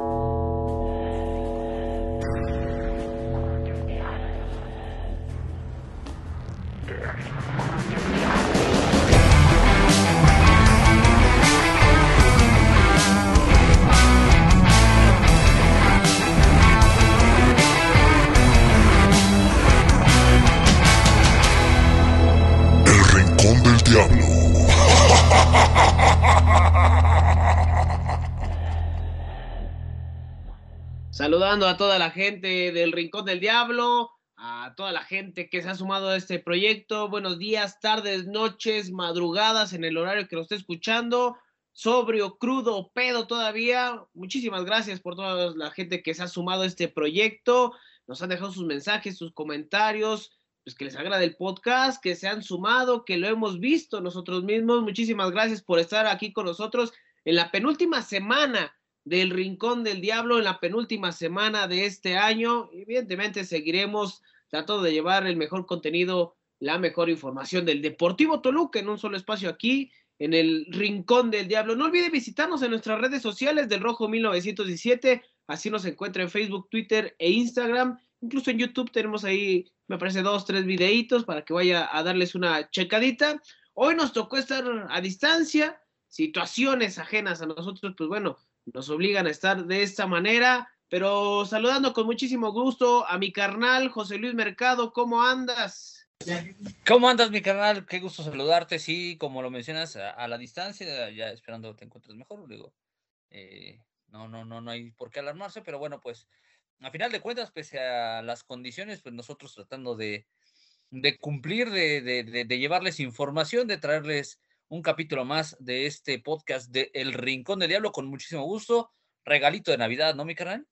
you Saludando a toda la gente del Rincón del Diablo, a toda la gente que se ha sumado a este proyecto. Buenos días, tardes, noches, madrugadas en el horario que lo esté escuchando. Sobrio, crudo, pedo todavía. Muchísimas gracias por toda la gente que se ha sumado a este proyecto. Nos han dejado sus mensajes, sus comentarios pues que les agrade el podcast, que se han sumado, que lo hemos visto nosotros mismos. Muchísimas gracias por estar aquí con nosotros en la penúltima semana del Rincón del Diablo, en la penúltima semana de este año. Evidentemente seguiremos tratando de llevar el mejor contenido, la mejor información del Deportivo Toluca en un solo espacio aquí en el Rincón del Diablo. No olvide visitarnos en nuestras redes sociales del Rojo 1917, así nos encuentra en Facebook, Twitter e Instagram. Incluso en YouTube tenemos ahí me parece dos, tres videitos para que vaya a darles una checadita. Hoy nos tocó estar a distancia, situaciones ajenas a nosotros, pues bueno, nos obligan a estar de esta manera, pero saludando con muchísimo gusto a mi carnal José Luis Mercado, ¿cómo andas? ¿Cómo andas, mi carnal? Qué gusto saludarte, sí, como lo mencionas, a, la distancia, ya esperando que te encuentres mejor, digo, eh, no, no, no, no hay por qué alarmarse, pero bueno, pues a final de cuentas, pese a las condiciones, pues nosotros tratando de, cumplir, de, llevarles información, de traerles un capítulo más de este podcast de El Rincón del Diablo con muchísimo gusto. Regalito de Navidad, ¿no, mi carnal?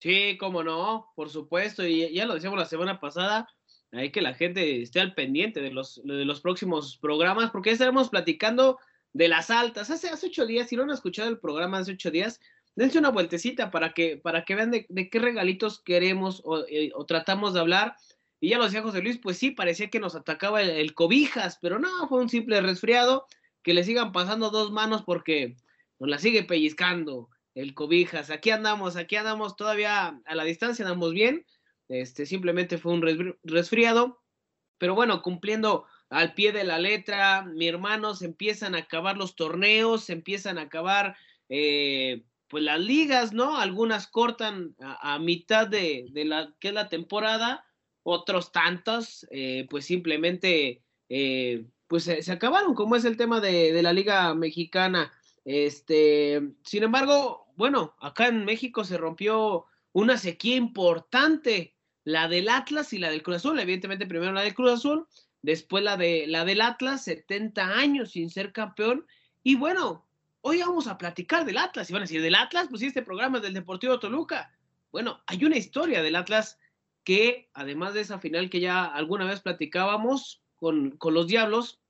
Sí, cómo no, por supuesto. Y ya lo decíamos la semana pasada, hay que la gente esté al pendiente de los, de los próximos programas, porque ya estaremos platicando de las altas. Hace, hace ocho días, si no han escuchado el programa hace ocho días, dense una vueltecita para que, para que vean de, qué regalitos queremos eh, o, tratamos de hablar. Y ya lo decía José Luis, pues sí, parecía que nos atacaba el, cobijas, pero no, fue un simple resfriado. Que le sigan pasando dos manos porque nos la sigue pellizcando el cobijas. Aquí andamos, aquí andamos todavía a la distancia, andamos bien. Este simplemente fue un resfriado, pero bueno, cumpliendo al pie de la letra, mi hermano se empiezan a acabar los torneos, se empiezan a acabar eh, pues las ligas, ¿no? Algunas cortan a, mitad de, la que es la temporada, otros tantos, eh, pues simplemente, eh, pues se, acabaron, como es el tema de, la liga mexicana. Este, sin embargo, bueno, acá en México se rompió una sequía importante, la del Atlas y la del Cruz Azul, evidentemente primero la del Cruz Azul, después la de la del Atlas, 70 años sin ser campeón, y bueno, hoy vamos a platicar del Atlas. Y van a decir, ¿del Atlas? Pues sí, este programa del Deportivo Toluca. Bueno, hay una historia del Atlas que, además de esa final que ya alguna vez platicábamos con, los Diablos,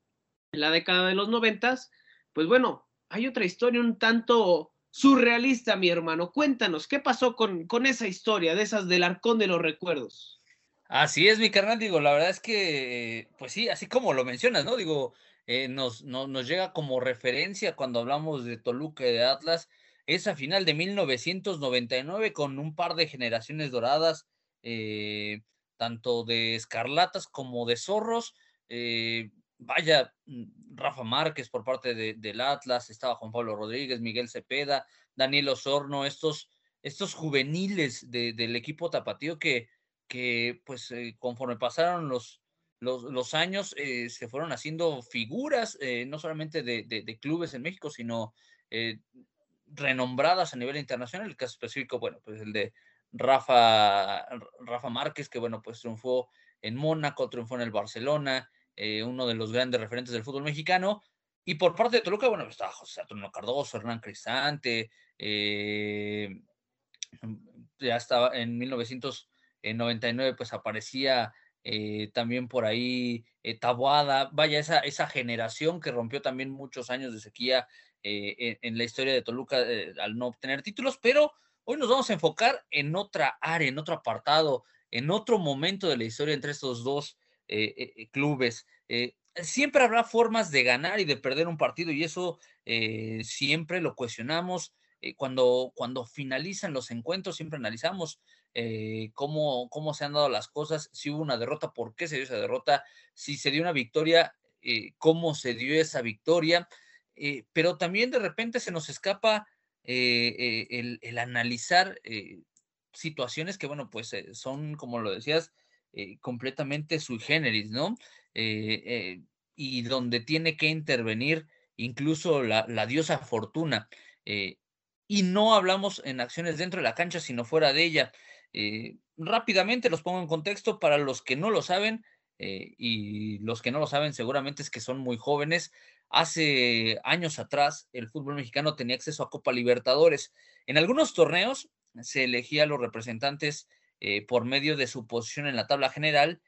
en la década de los noventas, pues bueno, hay otra historia un tanto surrealista, mi hermano. Cuéntanos, ¿qué pasó con, con esa historia de esas del Arcón de los Recuerdos? Así es, mi carnal, digo, la verdad es que, pues sí, así como lo mencionas, ¿no? Digo, eh, nos, nos llega como referencia cuando hablamos de Toluca y de Atlas, esa final de 1999 con un par de generaciones doradas, eh, tanto de escarlatas como de zorros. Eh, vaya, mm, Rafa Márquez por parte de, del Atlas, estaba Juan Pablo Rodríguez, Miguel Cepeda, Daniel Osorno, estos, estos juveniles del equipo tapatío que, que pues conforme pasaron los, los, años eh, se fueron haciendo figuras, eh, no solamente de, clubes en México, sino eh, renombradas a nivel internacional. El caso específico, bueno, pues el de Rafa, Rafa Márquez, que bueno, pues triunfó en Mónaco, triunfó en el Barcelona, uno de los grandes referentes del fútbol mexicano. Y por parte de Toluca, bueno, estaba José Antonio Cardoso, Hernán Cristante, ya estaba en 1999, pues aparecía eh, también por ahí eh, Tabuada, vaya, esa, esa generación que rompió también muchos años de sequía eh, en, la historia de Toluca al no obtener títulos, pero hoy nos vamos a enfocar en otra área, en otro apartado, en otro momento de la historia entre estos dos clubes. siempre habrá formas de ganar y de perder un partido y eso siempre lo cuestionamos. eh, cuando, cuando finalizan los encuentros, siempre analizamos eh, cómo, cómo se han dado las cosas, si hubo una derrota, por qué se dio esa derrota, si se dio una victoria, eh, cómo se dio esa victoria, pero también de repente se nos escapa el, el, analizar situaciones que, bueno, pues son, como lo decías, completamente sui generis, ¿no? y donde tiene que intervenir incluso la, la diosa fortuna. Eh, y no hablamos en acciones dentro de la cancha, sino fuera de ella. Eh, rápidamente los pongo en contexto para los que no lo saben, eh, y los que no lo saben seguramente es que son muy jóvenes. Hace años atrás el fútbol mexicano tenía acceso a Copa Libertadores. En algunos torneos se elegía a los representantes por medio de su posición en la tabla general,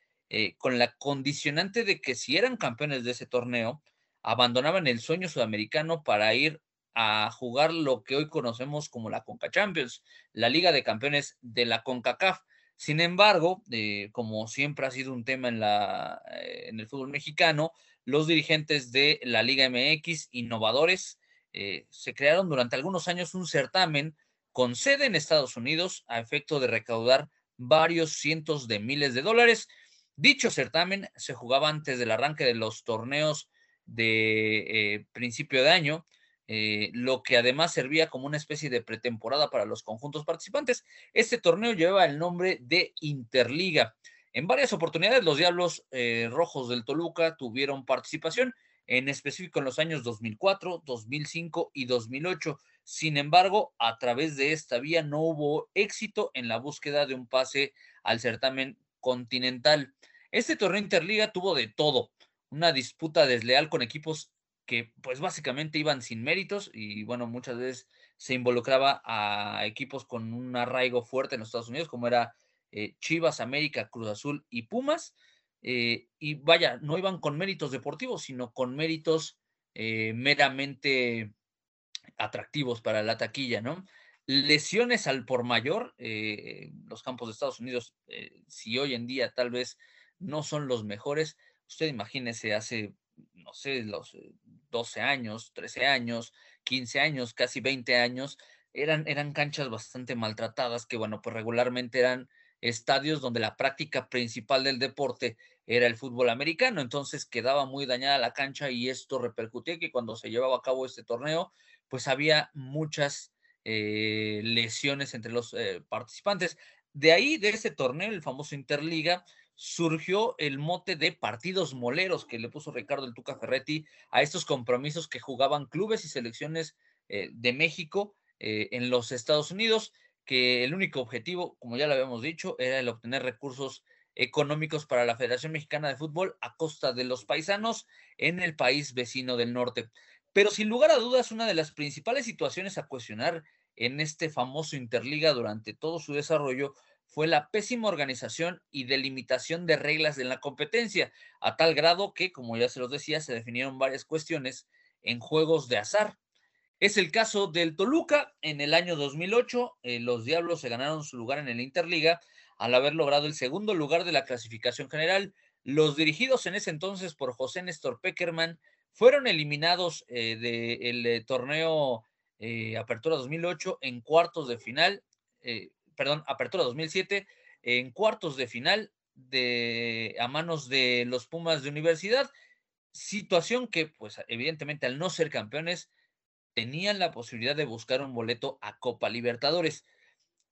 con la condicionante de que si eran campeones de ese torneo, abandonaban el sueño sudamericano para ir a jugar lo que hoy conocemos como la Conca Champions, la Liga de Campeones de la CONCACAF. Sin embargo, eh, como siempre ha sido un tema en, la, eh, en el fútbol mexicano, los dirigentes de la Liga MX, innovadores, eh, se crearon durante algunos años un certamen con sede en Estados Unidos a efecto de recaudar varios cientos de miles de dólares. Dicho certamen se jugaba antes del arranque de los torneos de eh, principio de año, eh, lo que además servía como una especie de pretemporada para los conjuntos participantes. Este torneo llevaba el nombre de Interliga. En varias oportunidades los Diablos eh, Rojos del Toluca tuvieron participación, en específico en los años 2004, 2005 y 2008. Sin embargo, a través de esta vía no hubo éxito en la búsqueda de un pase al certamen continental. Este torneo Interliga tuvo de todo, una disputa desleal con equipos que pues básicamente iban sin méritos y bueno, muchas veces se involucraba a equipos con un arraigo fuerte en los Estados Unidos, como era eh, Chivas, América, Cruz Azul y Pumas. Eh, y vaya, no iban con méritos deportivos, sino con méritos eh, meramente atractivos para la taquilla, ¿no? Lesiones al por mayor, los campos de Estados Unidos, si hoy en día tal vez no son los mejores, Usted imagínese hace, no sé, los 12 eh, años, 13 años, 15 años, casi 20 años, eran, eran canchas bastante maltratadas que, bueno, pues regularmente eran estadios donde la práctica principal del deporte era el fútbol americano, entonces quedaba muy dañada la cancha y esto repercutía que cuando se llevaba a cabo este torneo, pues había muchas eh, lesiones entre los eh, participantes. De ahí, de ese torneo, el famoso Interliga, surgió el mote de partidos moleros que le puso Ricardo el Tuca Ferretti a estos compromisos que jugaban clubes y selecciones eh, de México eh, en los Estados Unidos, que el único objetivo, como ya lo habíamos dicho, era el obtener recursos económicos para la Federación Mexicana de Fútbol a costa de los paisanos en el país vecino del norte. Pero sin lugar a dudas, una de las principales situaciones a cuestionar en este famoso Interliga durante todo su desarrollo fue la pésima organización y delimitación de reglas en la competencia, a tal grado que, como ya se los decía, se definieron varias cuestiones en juegos de azar. Es el caso del Toluca. En el año 2008, eh, los Diablos se ganaron su lugar en el Interliga al haber logrado el segundo lugar de la clasificación general. Los dirigidos en ese entonces por José Néstor Peckerman fueron eliminados eh, del eh, torneo Apertura 2008 en cuartos de final perdón, Apertura 2007, en cuartos de final de, a manos de los Pumas de Universidad, situación que, pues evidentemente al no ser campeones, tenían la posibilidad de buscar un boleto a Copa Libertadores.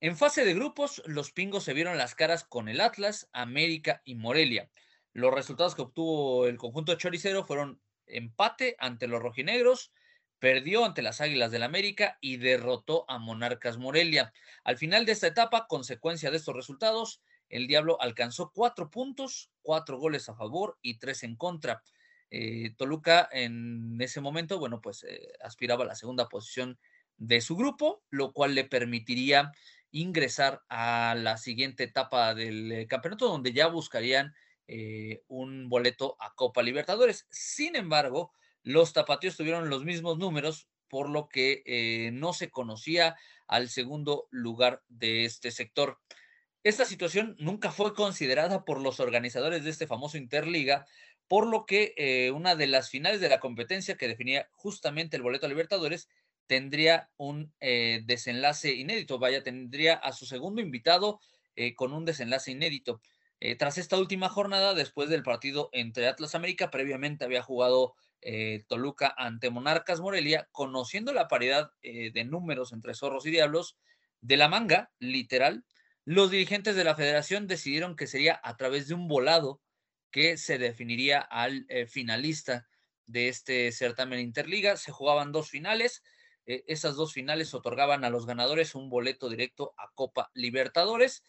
En fase de grupos, los pingos se vieron las caras con el Atlas, América y Morelia. Los resultados que obtuvo el conjunto choricero fueron empate ante los rojinegros, perdió ante las Águilas del América y derrotó a Monarcas Morelia. Al final de esta etapa, consecuencia de estos resultados, el Diablo alcanzó cuatro puntos, cuatro goles a favor y tres en contra. Eh, Toluca en ese momento, bueno, pues eh, aspiraba a la segunda posición de su grupo, lo cual le permitiría ingresar a la siguiente etapa del eh, campeonato, donde ya buscarían un boleto a Copa Libertadores. Sin embargo, los tapatíos tuvieron los mismos números, por lo que no se conocía al segundo lugar de este sector. Esta situación nunca fue considerada por los organizadores de este famoso Interliga, por lo que eh, una de las finales de la competencia que definía justamente el boleto a Libertadores tendría un eh, desenlace inédito, vaya, tendría a su segundo invitado eh, con un desenlace inédito. Tras esta última jornada, después del partido entre Atlas América, previamente había jugado Toluca ante Monarcas Morelia, conociendo la paridad de números entre zorros y diablos, de la manga, literal, los dirigentes de la federación decidieron que sería a través de un volado que se definiría al finalista de este certamen Interliga. Se jugaban dos finales. Eh, esas dos finales otorgaban a los ganadores un boleto directo a Copa Libertadores.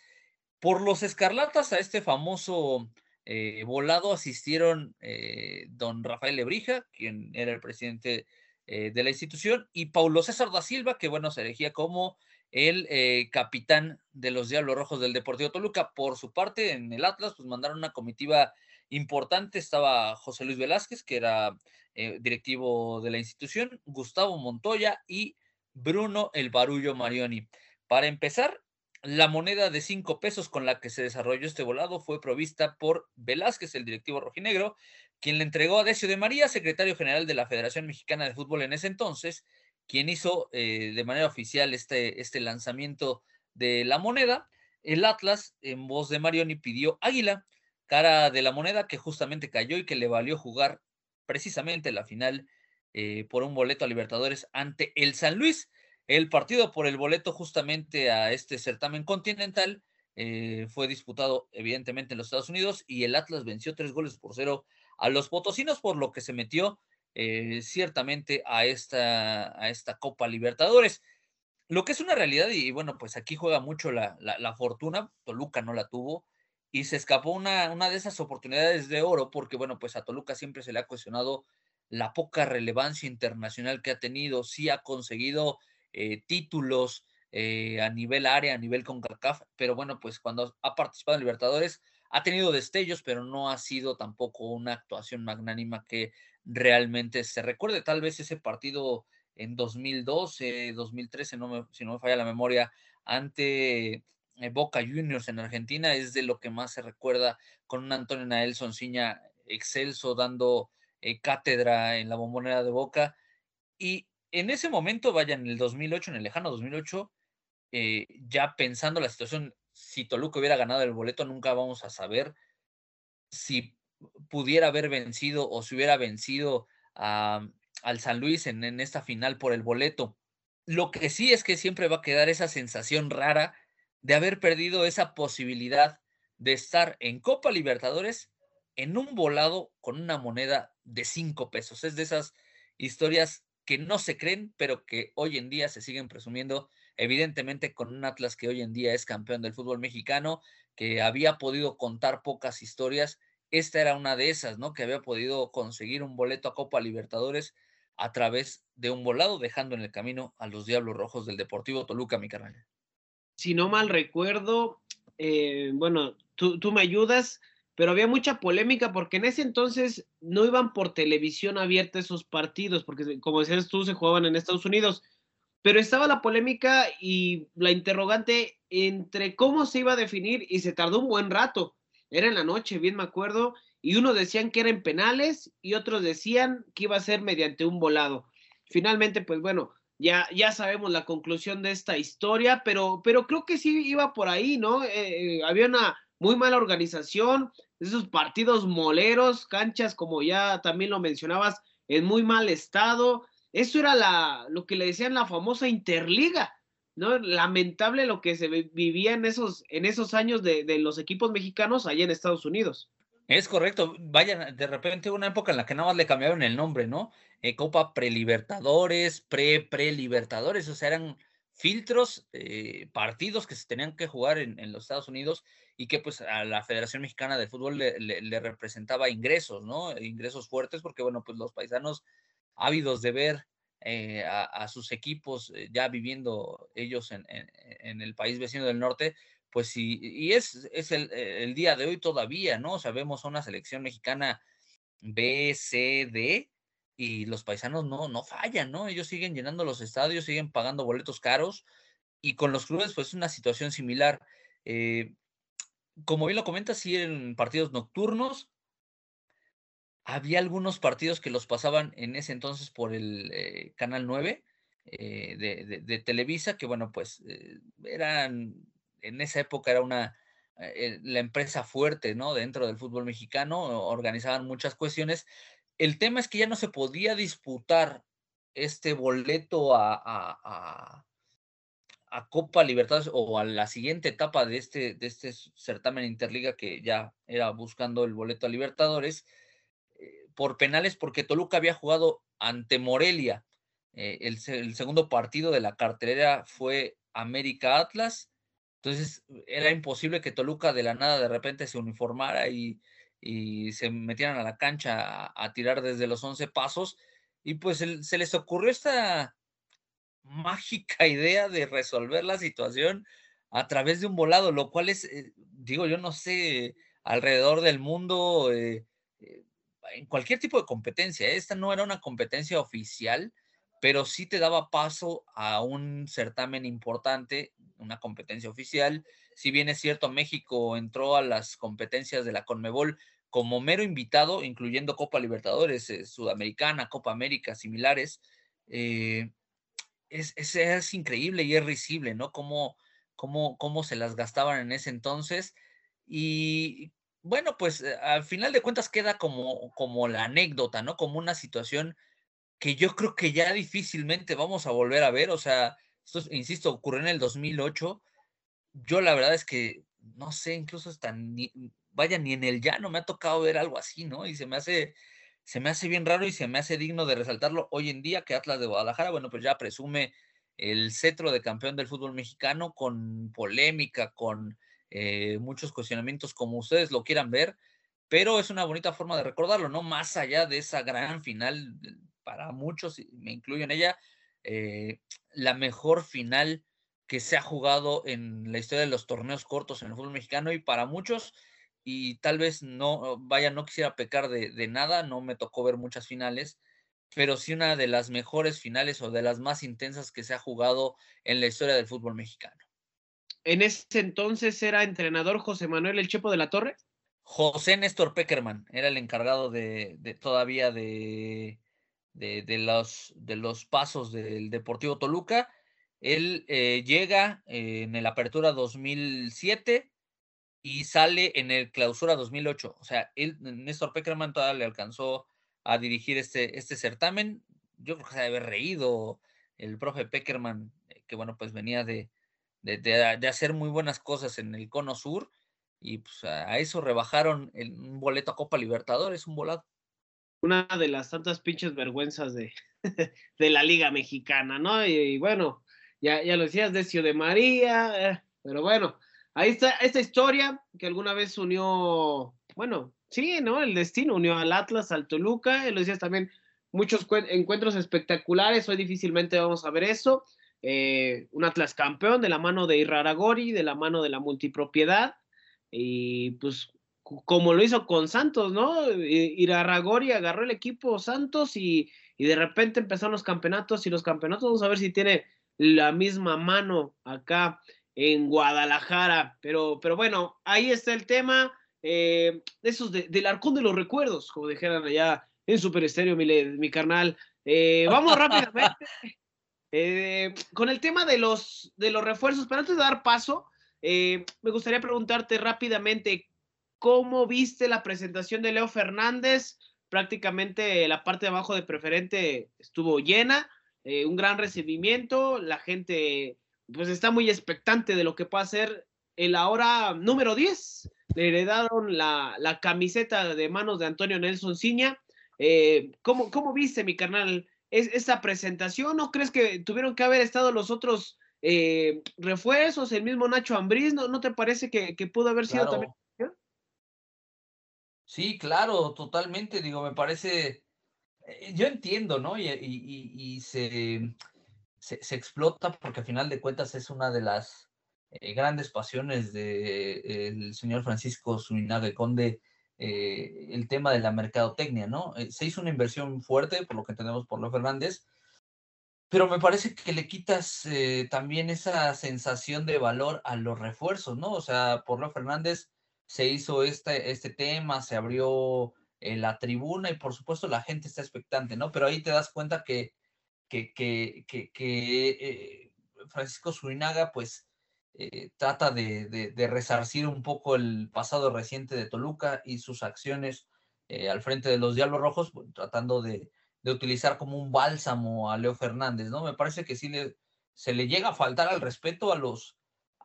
Por los escarlatas a este famoso eh, volado asistieron eh, don Rafael Lebrija, quien era el presidente de la institución, y Paulo César da Silva, que bueno, se elegía como el capitán de los Diablos Rojos del Deportivo Toluca. Por su parte, en el Atlas, pues mandaron una comitiva importante. Estaba José Luis Velázquez, que era eh, directivo de la institución, Gustavo Montoya y Bruno El Barullo Marioni. Para empezar, la moneda de cinco pesos con la que se desarrolló este volado fue provista por Velázquez, el directivo rojinegro, quien le entregó a Decio de María, secretario general de la Federación Mexicana de Fútbol en ese entonces, quien hizo eh, de manera oficial este, este lanzamiento de la moneda. El Atlas, en voz de Marioni, pidió Águila, cara de la moneda que justamente cayó y que le valió jugar precisamente la final eh, por un boleto a Libertadores ante el San Luis. El partido por el boleto justamente a este certamen continental eh, fue disputado evidentemente en los Estados Unidos y el Atlas venció tres goles por cero a los potosinos, por lo que se metió eh, ciertamente a esta, a esta Copa Libertadores. Lo que es una realidad, y bueno, pues aquí juega mucho la, la fortuna, Toluca no la tuvo, y se escapó una, una de esas oportunidades de oro porque, bueno, pues a Toluca siempre se le ha cuestionado la poca relevancia internacional que ha tenido, sí ha conseguido eh, títulos eh, a nivel área, a nivel CONCACAF, pero bueno, pues cuando ha participado en Libertadores ha tenido destellos, pero no ha sido tampoco una actuación magnánima que realmente se recuerde. Tal vez ese partido en 2012, 2013, no si no me falla la memoria, ante Boca Juniors en Argentina es de lo que más se recuerda con un Antonio Nael Sonciña excelso dando eh, cátedra en la bombonera de Boca. Y en ese momento, vaya, en el 2008, en el lejano 2008, eh, ya pensando la situación, si Toluca hubiera ganado el boleto, nunca vamos a saber si pudiera haber vencido o si hubiera vencido al San Luis en, en esta final por el boleto. Lo que sí es que siempre va a quedar esa sensación rara de haber perdido esa posibilidad de estar en Copa Libertadores en un volado con una moneda de cinco pesos. Es de esas historias que no se creen, pero que hoy en día se siguen presumiendo, evidentemente con un Atlas que hoy en día es campeón del fútbol mexicano, que había podido contar pocas historias. Esta era una de esas, ¿no? Que había podido conseguir un boleto a Copa Libertadores a través de un volado, dejando en el camino a los Diablos Rojos del Deportivo Toluca, mi carnal si no mal recuerdo, eh, bueno, tú, tú, me ayudas, pero había mucha polémica porque en ese entonces no iban por televisión abierta esos partidos, porque como decías tú, se jugaban en Estados Unidos, pero estaba la polémica y la interrogante entre cómo se iba a definir y se tardó un buen rato. Era en la noche, bien me acuerdo, y unos decían que eran penales y otros decían que iba a ser mediante un volado. Finalmente, pues bueno, ya, ya sabemos la conclusión de esta historia, pero, pero creo que sí iba por ahí, ¿no? Eh, eh, había una muy mala organización, esos partidos moleros, canchas, como ya también lo mencionabas, en muy mal estado. Eso era la, lo que le decían la famosa Interliga, ¿no? Lamentable lo que se vivía en esos, en esos años de, de los equipos mexicanos allá en Estados Unidos. Es correcto. Vaya, de repente una época en la que nada más le cambiaron el nombre, ¿no? Eh, Copa Prelibertadores, Pre-Prelibertadores, o sea, eran filtros, eh, partidos que se tenían que jugar en, los Estados Unidos y que pues a la Federación Mexicana de Fútbol le, representaba ingresos, ¿no? Ingresos fuertes porque, bueno, pues los paisanos ávidos de ver eh, a, sus equipos ya viviendo ellos en, en, el país vecino del norte, pues sí, y es, es el, el, día de hoy todavía, ¿no? Sabemos una selección mexicana B, C, D, y los paisanos no, no fallan, ¿no? Ellos siguen llenando los estadios, siguen pagando boletos caros, y con los clubes, pues es una situación similar. Eh, como bien lo comentas, sí, en partidos nocturnos, había algunos partidos que los pasaban en ese entonces por el eh, Canal 9, de, de, Televisa, que bueno, pues eran, en esa época era una, la empresa fuerte, ¿no? Dentro del fútbol mexicano, organizaban muchas cuestiones. El tema es que ya no se podía disputar este boleto a, a, Copa Libertadores o a la siguiente etapa de este, de este certamen Interliga que ya era buscando el boleto a Libertadores eh, por penales porque Toluca había jugado ante Morelia. Eh, el, el, segundo partido de la cartelera fue América Atlas. Entonces era imposible que Toluca de la nada de repente se uniformara y, se metieran a la cancha a, tirar desde los 11 pasos. Y pues se les ocurrió esta mágica idea de resolver la situación a través de un volado, lo cual es, eh, digo, yo no sé, alrededor del mundo, eh, eh, en cualquier tipo de competencia. Esta no era una competencia oficial, pero sí te daba paso a un certamen importante, una competencia oficial. Si bien es cierto, México entró a las competencias de la Conmebol como mero invitado, incluyendo Copa Libertadores, eh, Sudamericana, Copa América, similares, eh, es, es, increíble y es risible, ¿no? Cómo, cómo, cómo se las gastaban en ese entonces. Y bueno, pues eh, al final de cuentas queda como, como la anécdota, ¿no? Como una situación que yo creo que ya difícilmente vamos a volver a ver. O sea, esto, insisto, ocurrió en el 2008. Yo la verdad es que, no sé, incluso hasta ni, vaya, ni en el llano me ha tocado ver algo así, ¿no? Y se me hace, se me hace bien raro y se me hace digno de resaltarlo hoy en día que Atlas de Guadalajara, bueno, pues ya presume el cetro de campeón del fútbol mexicano con polémica, con eh, muchos cuestionamientos como ustedes lo quieran ver, pero es una bonita forma de recordarlo, ¿no? Más allá de esa gran final, para muchos, me incluyo en ella, eh, la mejor final que se ha jugado en la historia de los torneos cortos en el fútbol mexicano y para muchos y tal vez no, vaya, no quisiera pecar de, nada, no me tocó ver muchas finales, pero sí una de las mejores finales o de las más intensas que se ha jugado en la historia del fútbol mexicano. En ese entonces era entrenador José Manuel El Chepo de la Torre. José Néstor Peckerman era el encargado de, todavía de, de, los, de los pasos del Deportivo Toluca. Él eh, llega en el Apertura 2007 y sale en el clausura 2008. O sea, él, Néstor Peckerman todavía le alcanzó a dirigir este, este certamen. Yo creo que se debe haber reído el profe Peckerman, eh, que bueno, pues venía de, de, hacer muy buenas cosas en el Cono Sur y pues a eso rebajaron el, un boleto a Copa Libertadores, un volado. Una de las tantas pinches vergüenzas de, de la Liga Mexicana, ¿no? Y, bueno, ya, ya lo decías, Decio de María, eh, pero bueno, Ahí está esta historia que alguna vez unió, bueno, sí, ¿no? El destino unió al Atlas, al Toluca, lo decías también, muchos encuentros espectaculares, hoy difícilmente vamos a ver eso. Eh, un Atlas campeón de la mano de Iraragori, de la mano de la multipropiedad, y pues como lo hizo con Santos, ¿no? Iraragori agarró el equipo Santos y, y de repente empezaron los campeonatos y los campeonatos, vamos a ver si tiene la misma mano acá en Guadalajara. Pero, pero bueno, ahí está el tema. Eh, esos del arcón de los recuerdos, como dijeran allá en Super Estéreo, mi, mi carnal. Eh, vamos rápidamente eh, con el tema de los, de los refuerzos. Pero antes de dar paso, me gustaría preguntarte rápidamente cómo viste la presentación de Leo Fernández. Prácticamente la parte de abajo de preferente estuvo llena, un gran recibimiento, la gente pues está muy expectante de lo que pueda ser el ahora número 10. Le heredaron la, la camiseta de manos de Antonio Nelson Ciña. Eh, ¿cómo, ¿cómo, viste, mi carnal, es, esa presentación? ¿No crees que tuvieron que haber estado los otros eh, refuerzos, el mismo Nacho Ambriz? ¿No, ¿No te parece que, que pudo haber sido también? Sí, claro, totalmente. Digo, me parece. Eh, yo entiendo, ¿no? y, y, y se se, explota porque a final de cuentas es una de las eh, grandes pasiones del señor Francisco Zuinaga Conde, eh, el tema de la mercadotecnia, ¿no? Se hizo una inversión fuerte, por lo que tenemos por lo Fernández, pero me parece que le quitas también esa sensación de valor a los refuerzos, ¿no? O sea, por lo Fernández se hizo este, este tema, se abrió la tribuna y por supuesto la gente está expectante, ¿no? Pero ahí te das cuenta que que, que, que, Francisco Zurinaga pues trata de, de, resarcir un poco el pasado reciente de Toluca y sus acciones al frente de los Diablos Rojos, tratando de, de utilizar como un bálsamo a Leo Fernández, ¿no? Me parece que sí le, se le llega a faltar al respeto a los,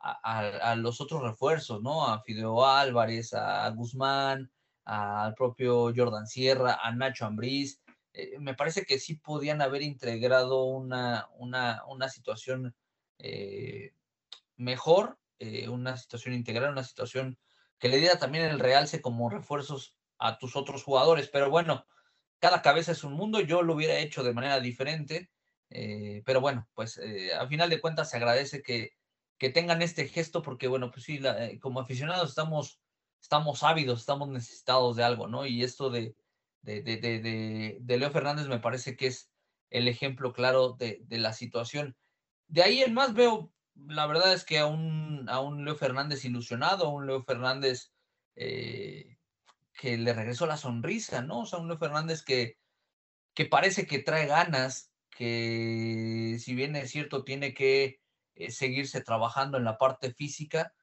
a, los otros refuerzos, ¿no? A Fideo Álvarez, a Guzmán, al propio Jordan Sierra, a Nacho Ambriz. Eh, me parece que sí podían haber integrado una, una, una situación eh, mejor, eh, una situación integral, una situación que le diera también el realce como refuerzos a tus otros jugadores. Pero bueno, cada cabeza es un mundo, yo lo hubiera hecho de manera diferente, pero bueno, pues al final de cuentas se agradece que, que tengan este gesto porque bueno, pues sí, eh, como aficionados estamos, estamos ávidos, estamos necesitados de algo, ¿no? Y esto de, de, de, de, de Leo Fernández me parece que es el ejemplo claro de, de la situación. De ahí en más veo, la verdad es que a un, a un Leo Fernández ilusionado, a un Leo Fernández eh, que le regresó la sonrisa, ¿no? O sea, un Leo Fernández que, que parece que trae ganas, que si bien es cierto, tiene que eh, seguirse trabajando en la parte física,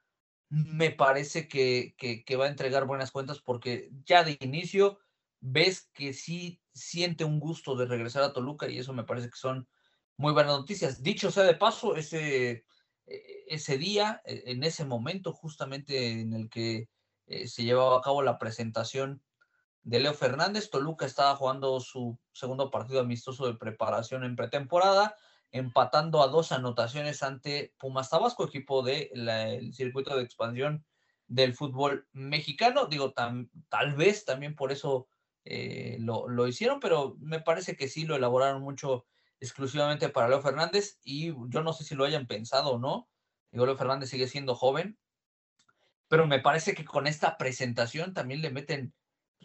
me parece que, que, va a entregar buenas cuentas porque ya de inicio ves que sí siente un gusto de regresar a Toluca y eso me parece que son muy buenas noticias. Dicho sea de paso, ese, e, ese día, e, en ese momento justamente en el que eh, se llevaba a cabo la presentación de Leo Fernández. Toluca estaba jugando su segundo partido amistoso de preparación en pretemporada, empatando a dos anotaciones ante Pumas Tabasco, equipo del circuito de expansión del fútbol mexicano. Digo, tal vez también por eso eh, lo, lo, hicieron, pero me parece que sí lo elaboraron mucho exclusivamente para Leo Fernández y yo no sé si lo hayan pensado o no. Leo Fernández sigue siendo joven, pero me parece que con esta presentación también le meten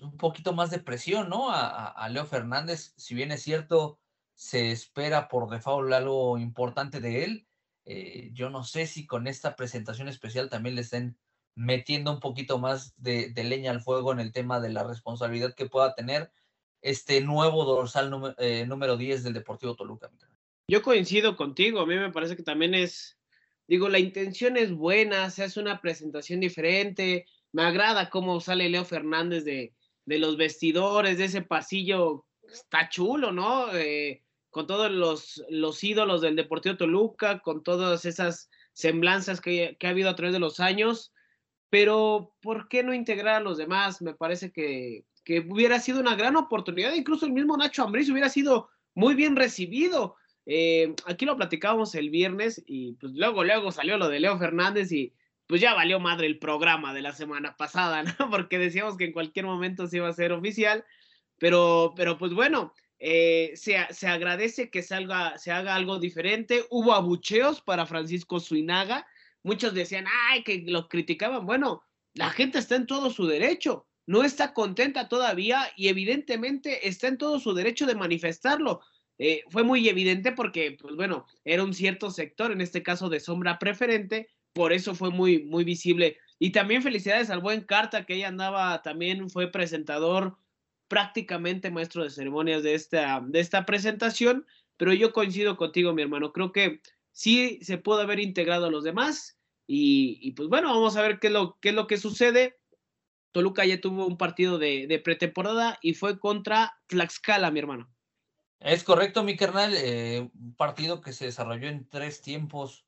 un poquito más de presión, ¿no? A, Leo Fernández, si bien es cierto, se espera por default algo importante de él, eh, yo no sé si con esta presentación especial también le estén metiendo un poquito más de, leña al fuego en el tema de la responsabilidad que pueda tener este nuevo dorsal número, eh, número 10 del Deportivo Toluca. Yo coincido contigo, a mí me parece que también es digo, la intención es buena, se hace una presentación diferente, me agrada cómo sale Leo Fernández de, de los vestidores, de ese pasillo, está chulo, ¿no? Eh, con todos los, los, ídolos del Deportivo Toluca, con todas esas semblanzas que, que, ha habido a través de los años, pero ¿por qué no integrar a los demás? Me parece que, que hubiera sido una gran oportunidad, incluso el mismo Nacho Ambriz hubiera sido muy bien recibido. Eh, aquí lo platicábamos el viernes y pues luego, luego salió lo de Leo Fernández y pues ya valió madre el programa de la semana pasada. Porque decíamos que en cualquier momento se iba a ser oficial, pero, pero pues bueno, eh, se, se, agradece que salga, se haga algo diferente. Hubo abucheos para Francisco Suinaga. Muchos decían, ay, que lo criticaban. Bueno, la gente está en todo su derecho. No está contenta todavía y evidentemente está en todo su derecho de manifestarlo. Eh, fue muy evidente porque, pues bueno, era un cierto sector, en este caso de sombra preferente, por eso fue muy, muy visible. Y también felicidades al buen Carta, que ella andaba, también fue presentador, prácticamente maestro de ceremonias de esta, de esta presentación, pero yo coincido contigo, mi hermano, creo que sí se pudo haber integrado a los demás y, pues bueno, vamos a ver qué es lo, qué es lo que sucede. Toluca ya tuvo un partido de, pretemporada y fue contra Tlaxcala, mi hermano. Es correcto, mi carnal. Eh, un partido que se desarrolló en tres tiempos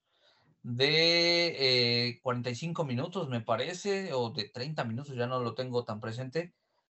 de 45 eh, minutos, me parece, o de 30 minutos, ya no lo tengo tan presente.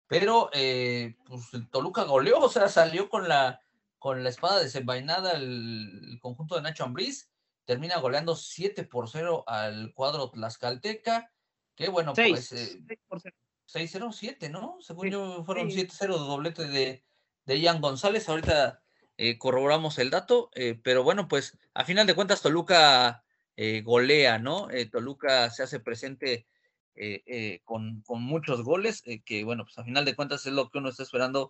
Pero eh, pues el Toluca goleó, o sea, salió con la, con la espada desenvainada el, conjunto de Nacho Ambriz. Termina goleando 7 por 0 al cuadro Tlaxcalteca. Que bueno, pues. 6 por 0. 6-0, 7, ¿no? Según yo, fueron 7-0 de doblete de, de Ian González. Ahorita eh, corroboramos el dato, eh, pero bueno, pues a final de cuentas Toluca eh, golea, ¿no? Toluca se hace presente con, con, muchos goles, que bueno, pues a final de cuentas es lo que uno está esperando,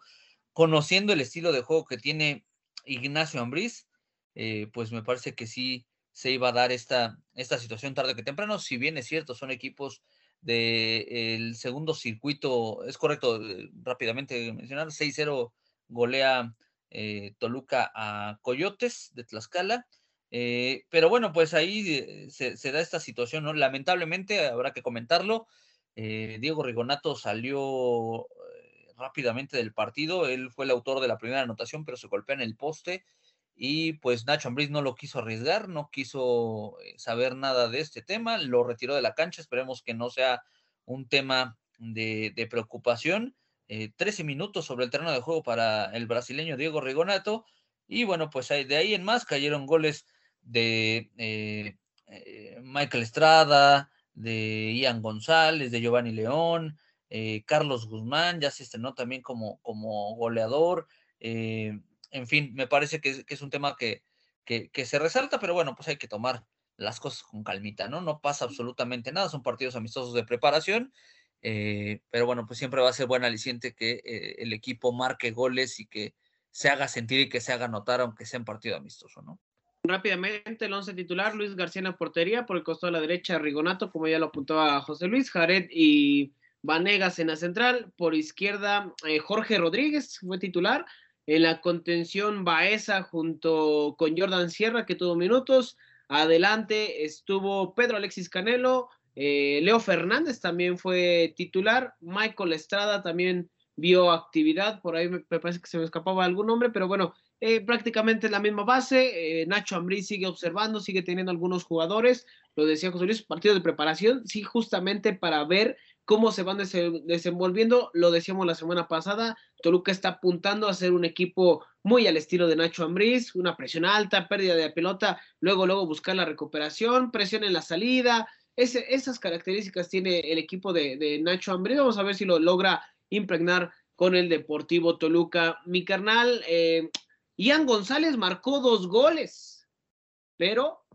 conociendo el estilo de juego que tiene Ignacio Ambriz, pues me parece que sí se iba a dar esta, esta situación tarde que temprano, si bien es cierto, son equipos del segundo circuito, es correcto rápidamente mencionar, 6-0 golea eh, Toluca a Coyotes de Tlaxcala. Eh, pero bueno, pues ahí se, da esta situación, ¿no? Lamentablemente, habrá que comentarlo. Diego Rigonato salió rápidamente del partido. Él fue el autor de la primera anotación, pero se golpea en el poste. Y pues Nacho Ambriz no lo quiso arriesgar, no quiso saber nada de este tema, lo retiró de la cancha. Esperemos que no sea un tema de, preocupación. 13 eh, minutos sobre el terreno de juego para el brasileño Diego Rigonato. Y bueno, pues de ahí en más cayeron goles de eh, eh, Michael Estrada, de Ian González, de Giovanni León, Carlos Guzmán, ya se estrenó también como, como goleador. en fin, me parece que, es un tema que, que, que, se resalta, pero bueno, pues hay que tomar las cosas con calmita, ¿no? No pasa absolutamente nada, son partidos amistosos de preparación eh, pero bueno, pues siempre va a ser buen aliciente que eh, el equipo marque goles y que se haga sentir y que se haga notar, aunque sea en partido amistoso, ¿no? Rápidamente, el once titular, Luis García en portería, por el costado de la derecha, Rigonato, como ya lo apuntaba José Luis, Jared y Vanegas en la central, por izquierda, eh, Jorge Rodríguez fue titular, en la contención Baeza junto con Jordan Sierra, que tuvo minutos, adelante estuvo Pedro Alexis Canelo, eh, Leo Fernández también fue titular. Michael Estrada también vio actividad. Por ahí me, parece que se me escapaba algún nombre, pero bueno, eh, prácticamente la misma base. Eh, Nacho Ambrí sigue observando, sigue teniendo algunos jugadores. Lo decía José Luis, partido de preparación, sí, justamente para ver cómo se van desenvolviendo. Lo decíamos la semana pasada, Toluca está apuntando a ser un equipo muy al estilo de Nacho Ambriz, una presión alta, pérdida de pelota, luego, luego buscar la recuperación, presión en la salida, esas características tiene el equipo de, Nacho Ambriz. Vamos a ver si lo logra impregnar con el Deportivo Toluca. Mi carnal, eh, Ian González marcó dos goles, pero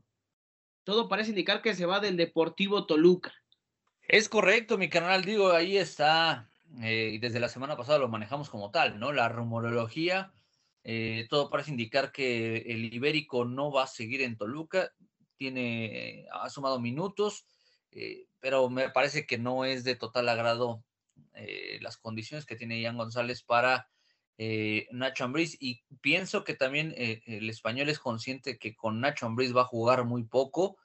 todo parece indicar que se va del Deportivo Toluca. Es correcto, mi carnal, digo, ahí está, eh, y desde la semana pasada lo manejamos como tal, ¿no? La rumorología, eh, todo parece indicar que el Ibérico no va a seguir en Toluca, tiene, ha sumado minutos, pero me parece que no es de total agrado eh, las condiciones que tiene Ian González para eh, Nacho Ambriz. Y pienso que también el español es consciente que con Nacho Ambriz va a jugar muy poco,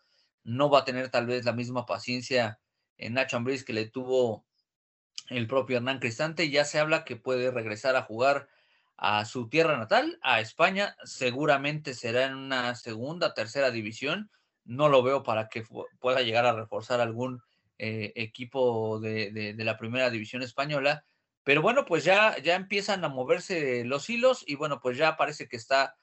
no va a tener tal vez la misma paciencia en Nacho Ambriz que le tuvo el propio Hernán Cristante, ya se habla que puede regresar a jugar a su tierra natal, a España, seguramente será en una segunda, tercera división, no lo veo para que pueda llegar a reforzar algún eh, equipo de, la primera división española. Pero bueno, pues ya, ya empiezan a moverse los hilos y bueno, pues ya parece que está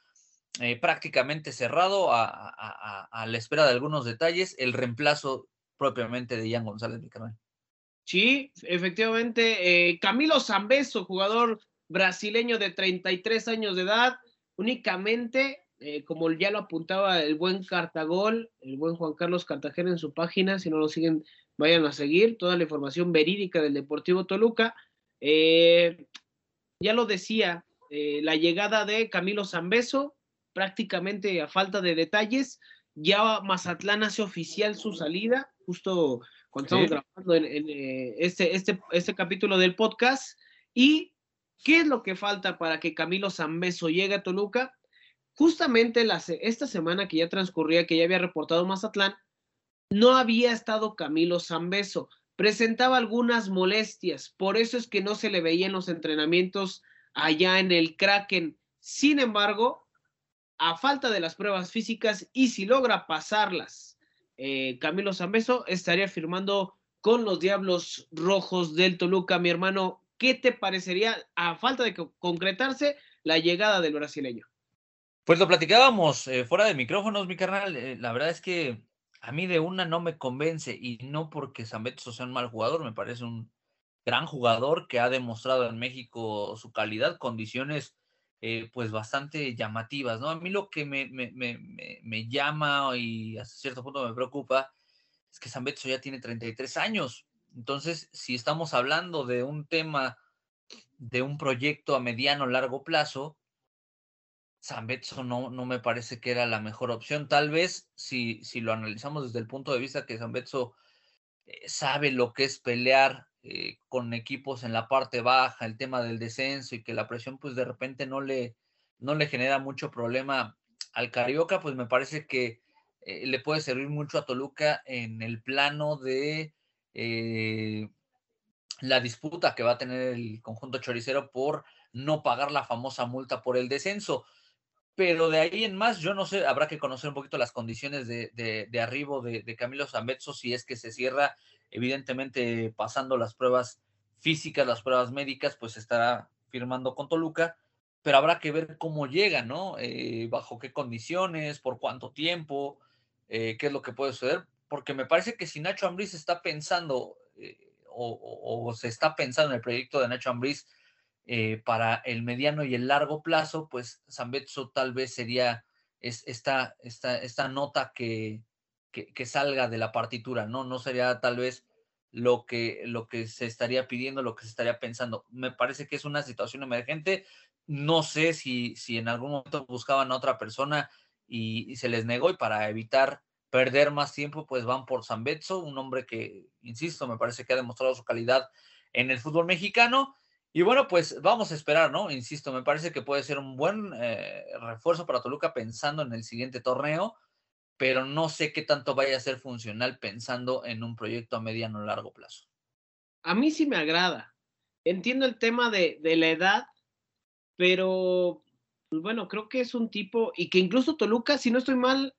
eh, prácticamente cerrado a, la espera de algunos detalles el reemplazo propiamente de Ian González mi Sí, efectivamente. Eh, Camilo Zambeso, jugador brasileño de 33 años de edad, únicamente eh, como ya lo apuntaba el buen Cartagol, el buen Juan Carlos Cartagena en su página, si no lo siguen, vayan a seguir toda la información verídica del Deportivo Toluca. Eh, ya lo decía, eh, la llegada de Camilo Zambeso, prácticamente a falta de detalles, ya Mazatlán hace oficial su salida, justo cuando estamos grabando en, este, este, este capítulo del podcast. ¿Y qué es lo que falta para que Camilo Zambeso llegue a Toluca? justamente esta semana que ya transcurría, que ya había reportado Mazatlán, no había estado Camilo Zambeso. Presentaba algunas molestias, por eso es que no se le veía en los entrenamientos allá en el Kraken. Sin embargo, a falta de las pruebas físicas y si logra pasarlas, eh, Camilo Zambeso estaría firmando con los Diablos Rojos del Toluca. Mi hermano, ¿qué te parecería, a falta de concretarse, la llegada del brasileño? Pues lo platicábamos eh, fuera de micrófonos, mi carnal. Eh, la verdad es que a mí de una no me convence y no porque Betso sea un mal jugador, me parece un gran jugador que ha demostrado en México su calidad, condiciones eh, pues bastante llamativas, ¿no? A mí lo que me, me, me, me, llama y hasta cierto punto me preocupa es que Betso ya tiene 33 años. Entonces, si estamos hablando de un tema, de un proyecto a mediano, largo plazo, Zambetso no, no me parece que era la mejor opción. Tal vez si, si lo analizamos desde el punto de vista que Zambetso eh, sabe lo que es pelear eh, con equipos en la parte baja, el tema del descenso y que la presión pues de repente no le, no le genera mucho problema al Carioca, pues me parece que eh, le puede servir mucho a Toluca en el plano de la disputa que va a tener el conjunto choricero por no pagar la famosa multa por el descenso. Pero de ahí en más, yo no sé, habrá que conocer un poquito las condiciones de, de, arribo de, de, Camilo Zambetso si es que se cierra, evidentemente pasando las pruebas físicas, las pruebas médicas, pues estará firmando con Toluca, pero habrá que ver cómo llega, ¿no? Eh, bajo qué condiciones, por cuánto tiempo, eh, qué es lo que puede suceder, porque me parece que si Nacho Ambriz está pensando eh, o, se está pensando en el proyecto de Nacho Ambriz para el mediano y el largo plazo, pues Zambetso tal vez sería esta, esta, esta nota que, que, salga de la partitura, ¿no? No sería tal vez lo que, lo que se estaría pidiendo, lo que se estaría pensando. Me parece que es una situación emergente. No sé si, si en algún momento buscaban a otra persona y, se les negó y para evitar perder más tiempo, pues van por Zambetso, un hombre que, insisto, me parece que ha demostrado su calidad en el fútbol mexicano. Y bueno, pues vamos a esperar, ¿no? Insisto, me parece que puede ser un buen eh, refuerzo para Toluca pensando en el siguiente torneo pero no sé qué tanto vaya a ser funcional pensando en un proyecto a mediano o largo plazo. A mí sí me agrada. Entiendo el tema de, la edad, pero pues bueno, creo que es un tipo y que incluso Toluca, si no estoy mal,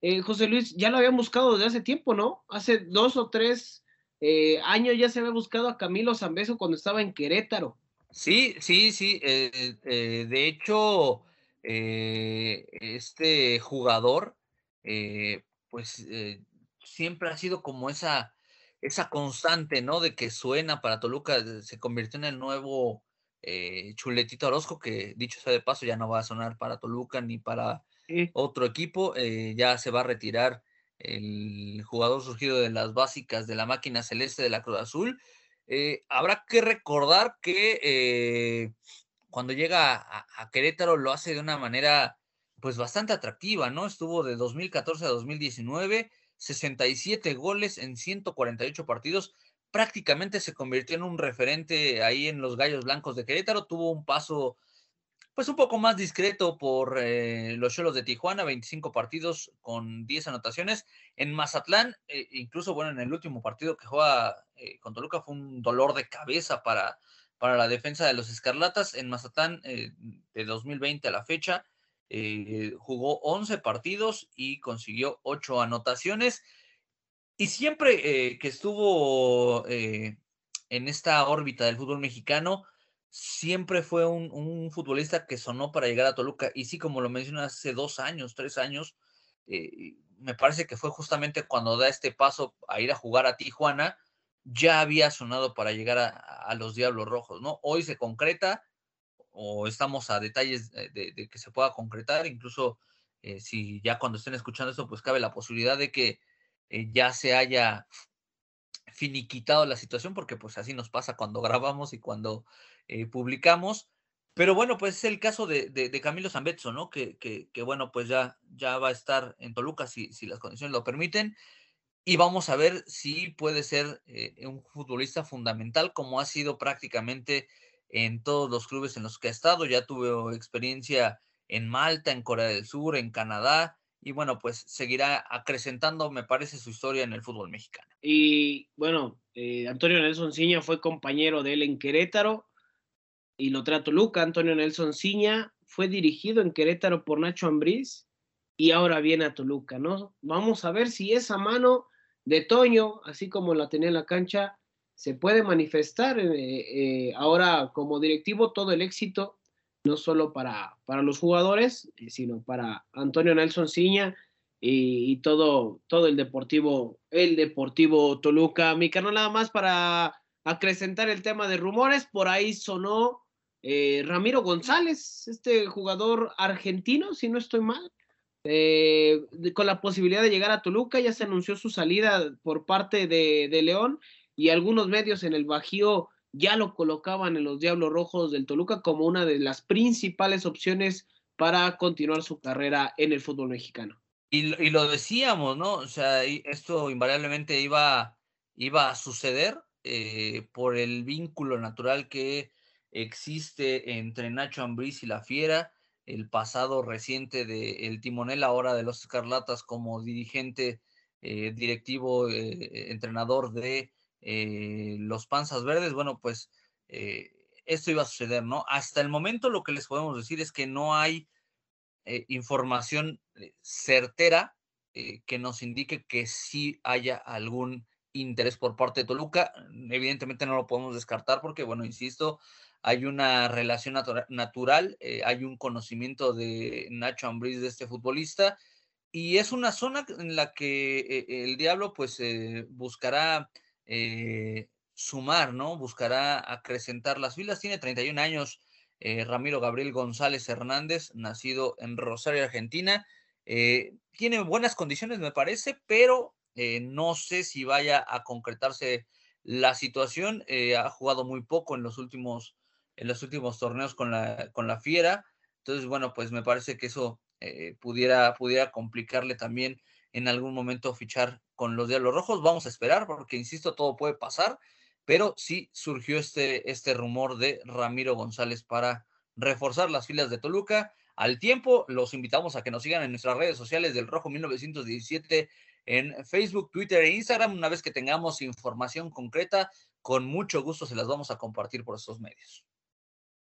eh, José Luis, ya lo había buscado desde hace tiempo, ¿no? Hace dos o tres eh, años ya se había buscado a Camilo Zambeso cuando estaba en Querétaro. Sí, sí, sí. Eh, de hecho, este jugador eh, pues eh, siempre ha sido como esa, esa constante, ¿no? De que suena para Toluca, se convirtió en el nuevo eh, Chuletito Orozco, que dicho sea de paso, ya no va a sonar para Toluca ni para otro equipo, ya se va a retirar el jugador surgido de las básicas de la máquina celeste de la Cruz Azul. habrá que recordar que cuando llega a, Querétaro lo hace de una manera pues bastante atractiva, ¿no? Estuvo de 2014 a 2019, 67 goles en 148 partidos, prácticamente se convirtió en un referente ahí en los Gallos Blancos de Querétaro, tuvo un paso pues un poco más discreto por eh, los Cholos de Tijuana, 25 partidos con 10 anotaciones. En Mazatlán, eh, incluso bueno, en el último partido que juega eh, con Toluca fue un dolor de cabeza para, para la defensa de los Escarlatas. En Mazatlán, de 2020 a la fecha, eh, jugó 11 partidos y consiguió 8 anotaciones. Y siempre eh, que estuvo eh, en esta órbita del fútbol mexicano, siempre fue un, futbolista que sonó para llegar a Toluca. Y sí, como lo mencionas, hace dos años, tres años, me parece que fue justamente cuando da este paso a ir a jugar a Tijuana, ya había sonado para llegar a, los Diablos Rojos, ¿no? Hoy se concreta o estamos a detalles de, que se pueda concretar, incluso eh, si ya cuando estén escuchando esto, pues cabe la posibilidad de que eh, ya se haya finiquitado la situación, porque pues así nos pasa cuando grabamos y cuando eh, publicamos. Pero bueno, pues es el caso de, Camilo Zambetso, ¿no? Que, que, bueno, pues ya, ya va a estar en Toluca si, si las condiciones lo permiten. Y vamos a ver si puede ser un futbolista fundamental, como ha sido prácticamente en todos los clubes en los que ha estado. Ya tuvo experiencia en Malta, en Corea del Sur, en Canadá. Y bueno, pues seguirá acrecentando, me parece, su historia en el fútbol mexicano. Y bueno, eh, Antonio Nelson Ciña fue compañero de él en Querétaro y lo trato Luca. Antonio Nelson Ciña fue dirigido en Querétaro por Nacho Ambriz y ahora viene a Toluca, ¿no? Vamos a ver si esa mano de Toño, así como la tenía en la cancha, se puede manifestar eh, eh, ahora como directivo todo el éxito, no solo para, para los jugadores, eh, sino para Antonio Nelson Ciña y, todo, todo el deportivo, el deportivo Toluca. Mi carnal, nada más para acrecentar el tema de rumores, por ahí sonó Ramiro González, este jugador argentino, si no estoy mal. con la posibilidad de llegar a Toluca, ya se anunció su salida por parte de, de León y algunos medios en el Bajío ya lo colocaban en los Diablos Rojos del Toluca como una de las principales opciones para continuar su carrera en el fútbol mexicano. Y, lo decíamos, ¿no? O sea, esto invariablemente iba, iba a suceder eh, por el vínculo natural que existe entre Nacho Ambriz y la Fiera. el pasado reciente del timonel ahora de los Escarlatas como dirigente, eh, directivo, eh, entrenador de los Panzas Verdes, bueno, pues esto iba a suceder, ¿no? Hasta el momento lo que les podemos decir es que no hay información certera que nos indique que sí haya algún interés por parte de Toluca. Evidentemente no lo podemos descartar porque, bueno, insisto, hay una relación natural, eh, hay un conocimiento de Nacho Ambriz de este futbolista y es una zona en la que eh, el Diablo pues eh, buscará sumar, ¿no? Buscará acrecentar las filas. Tiene 31 años Ramiro Gabriel González Hernández, nacido en Rosario, Argentina. tiene buenas condiciones, me parece, pero no sé si vaya a concretarse la situación. ha jugado muy poco en los últimos en los últimos torneos con la, con la Fiera. Entonces, bueno, pues me parece que eso eh, pudiera, pudiera complicarle también en algún momento fichar con los Diablos Rojos. Vamos a esperar porque, insisto, todo puede pasar, pero sí surgió este, este rumor de Ramiro González para reforzar las filas de Toluca. Al tiempo, los invitamos a que nos sigan en nuestras redes sociales del Rojo 1917 en Facebook, Twitter e Instagram. Una vez que tengamos información concreta, con mucho gusto se las vamos a compartir por estos medios.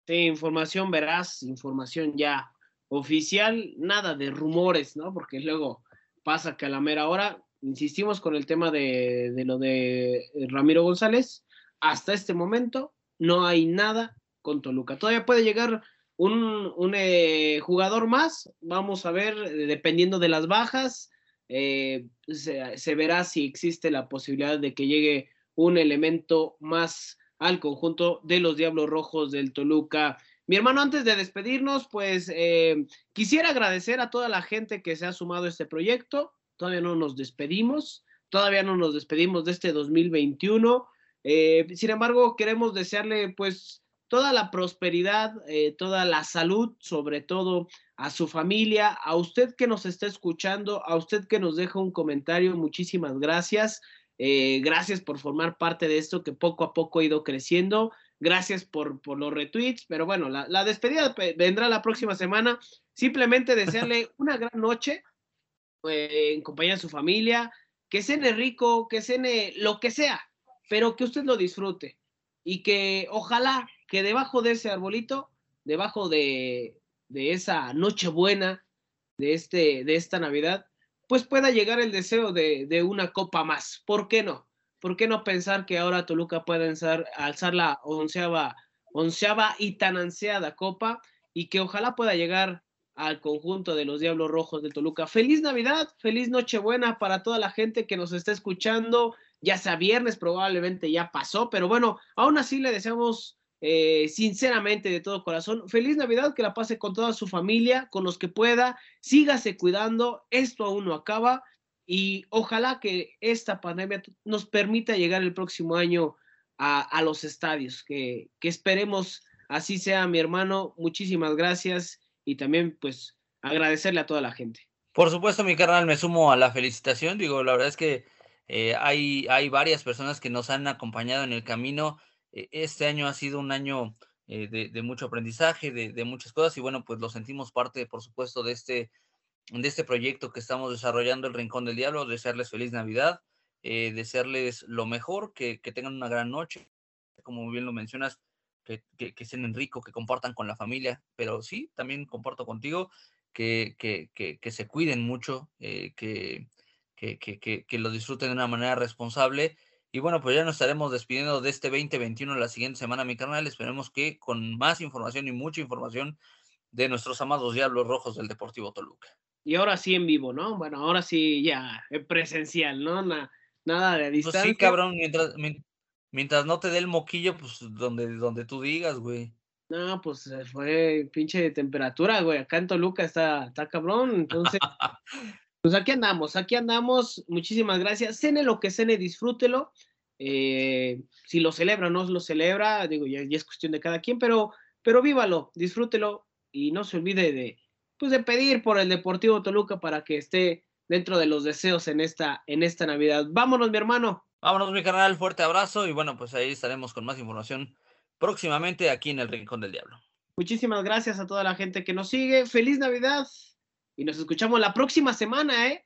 Sí, información veraz, información ya oficial, nada de rumores, ¿no? Porque luego pasa que a la mera hora, insistimos con el tema de, lo de Ramiro González, hasta este momento no hay nada con Toluca. Todavía puede llegar un, eh, jugador más, vamos a ver, dependiendo de las bajas, eh, se, verá si existe la posibilidad de que llegue un elemento más al conjunto de los Diablos Rojos del Toluca. Mi hermano, antes de despedirnos, pues eh, quisiera agradecer a toda la gente que se ha sumado a este proyecto. Todavía no nos despedimos, todavía no nos despedimos de este 2021. Eh, sin embargo, queremos desearle pues toda la prosperidad, eh, toda la salud, sobre todo a su familia, a usted que nos está escuchando, a usted que nos deja un comentario, muchísimas gracias. Eh, gracias por formar parte de esto que poco a poco ha ido creciendo. Gracias por, por los retweets. Pero bueno, la, despedida vendrá la próxima semana. Simplemente desearle una gran noche eh, en compañía de su familia. Que cene rico, que cene lo que sea, pero que usted lo disfrute. Y que ojalá que debajo de ese arbolito, debajo de, de esa noche buena, de, este, de esta Navidad, pues pueda llegar el deseo de, una copa más. ¿Por qué no? ¿Por qué no pensar que ahora Toluca puede alzar, la onceava, onceava y tan ansiada copa y que ojalá pueda llegar al conjunto de los Diablos Rojos de Toluca. Feliz Navidad, feliz Nochebuena para toda la gente que nos está escuchando, ya sea viernes, probablemente ya pasó, pero bueno, aún así le deseamos eh, sinceramente de todo corazón, feliz Navidad, que la pase con toda su familia, con los que pueda, sígase cuidando, esto aún no acaba y ojalá que esta pandemia nos permita llegar el próximo año a, los estadios, que, que esperemos así sea, mi hermano, muchísimas gracias y también pues agradecerle a toda la gente. Por supuesto, mi carnal, me sumo a la felicitación, digo, la verdad es que eh, hay, hay varias personas que nos han acompañado en el camino este año ha sido un año eh, de, mucho aprendizaje, de, muchas cosas y bueno, pues lo sentimos parte, por supuesto, de este, de este proyecto que estamos desarrollando, el Rincón del Diablo, desearles feliz Navidad, eh, desearles lo mejor, que, tengan una gran noche, como bien lo mencionas, que, que, que sean rico, que compartan con la familia, pero sí, también comparto contigo que, que, se cuiden mucho, eh, que, que, lo disfruten de una manera responsable y bueno, pues ya nos estaremos despidiendo de este 2021 la siguiente semana, mi canal. Esperemos que con más información y mucha información de nuestros amados Diablos Rojos del Deportivo Toluca. Y ahora sí en vivo, ¿no? Bueno, ahora sí ya presencial, ¿no? nada de distancia. Pues sí, cabrón, mientras, mientras no te dé el moquillo, pues donde, donde tú digas, güey. No, pues eh, fue pinche temperatura, güey. Acá en Toluca está, está cabrón. Entonces, Pues aquí andamos, aquí andamos. Muchísimas gracias. Cene lo que cene, disfrútelo. Eh, si lo celebra o no lo celebra, digo, ya, es cuestión de cada quien, pero, pero vívalo, disfrútelo y no se olvide de, pues de pedir por el Deportivo Toluca para que esté dentro de los deseos en esta, en esta Navidad. Vámonos, mi hermano. Vámonos, mi canal, fuerte abrazo y bueno, pues ahí estaremos con más información próximamente aquí en el Rincón del Diablo. Muchísimas gracias a toda la gente que nos sigue. Feliz Navidad y nos escuchamos la próxima semana, ¿eh?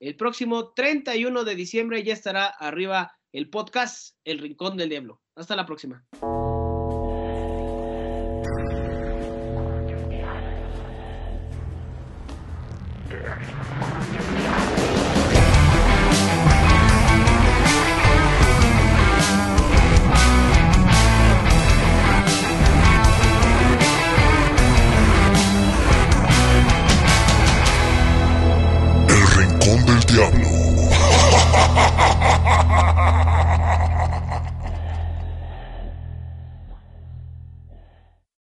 El próximo 31 de diciembre ya estará arriba el podcast El Rincón del Diablo. Hasta la próxima. Diablo.